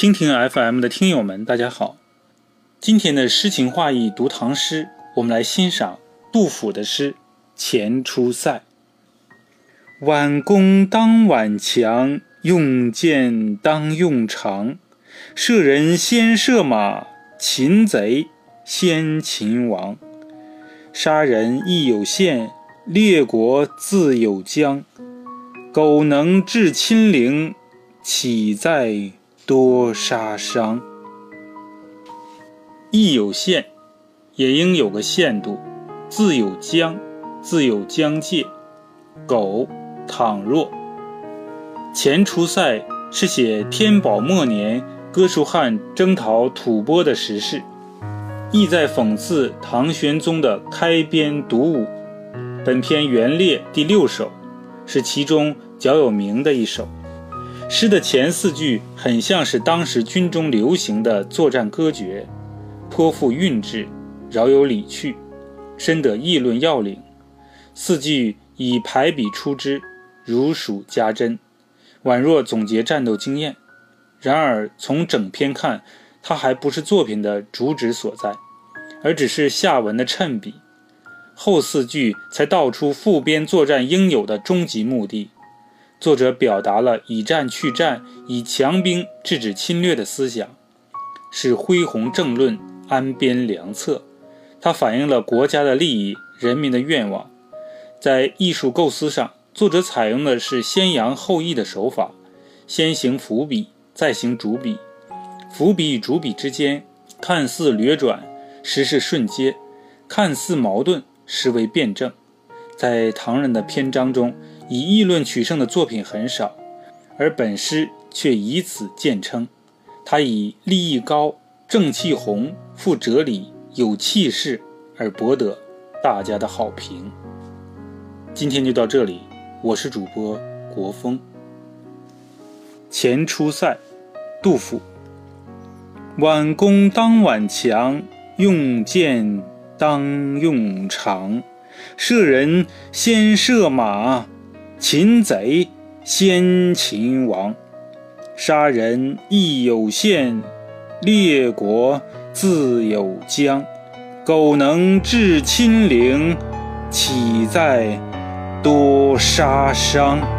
蜻蜓 FM 的听友们，大家好。今天的诗情画意读唐诗，我们来欣赏杜甫的诗《前出塞》。挽弓当挽强，用箭当用长。射人先射马，擒贼先擒王。杀人亦有限，列国自有疆。苟能制侵陵，岂在多杀伤？亦有限，也应有个限度；自有疆，自有疆界。苟倘若，前出塞是写天宝末年哥舒翰征讨吐蕃的时事。意在讽刺唐玄宗的开边独武。本篇原列第六首，是其中较有名的一首。诗的前四句很像是当时军中流行的作战歌诀，颇富韵致，饶有理趣，深得议论要领。四句以排比出之，如数家珍，宛若总结战斗经验。然而从整篇看，它还不是作品的主旨所在，而只是下文的衬笔。后四句才道出副边作战应有的终极目的。作者表达了以战去战、以强兵制止侵略的思想，是恢弘政论、安边良策。它反映了国家的利益、人民的愿望。在艺术构思上，作者采用的是先扬后抑的手法，先行伏笔。再行主笔，伏笔与主笔之间看似略转，实是瞬接；看似矛盾，实为辩证。在唐人的篇章中，以议论取胜的作品很少，而本诗却以此见称。他以立意高、正气宏、富哲理、有气势而博得大家的好评。今天就到这里，我是主播国风。前出塞。杜甫：挽弓当挽强，用箭当用长。射人先射马，擒贼先擒王。杀人亦有限，列国自有疆。苟能制侵陵，岂在多杀伤？